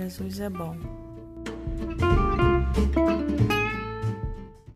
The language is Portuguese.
Jesus é bom.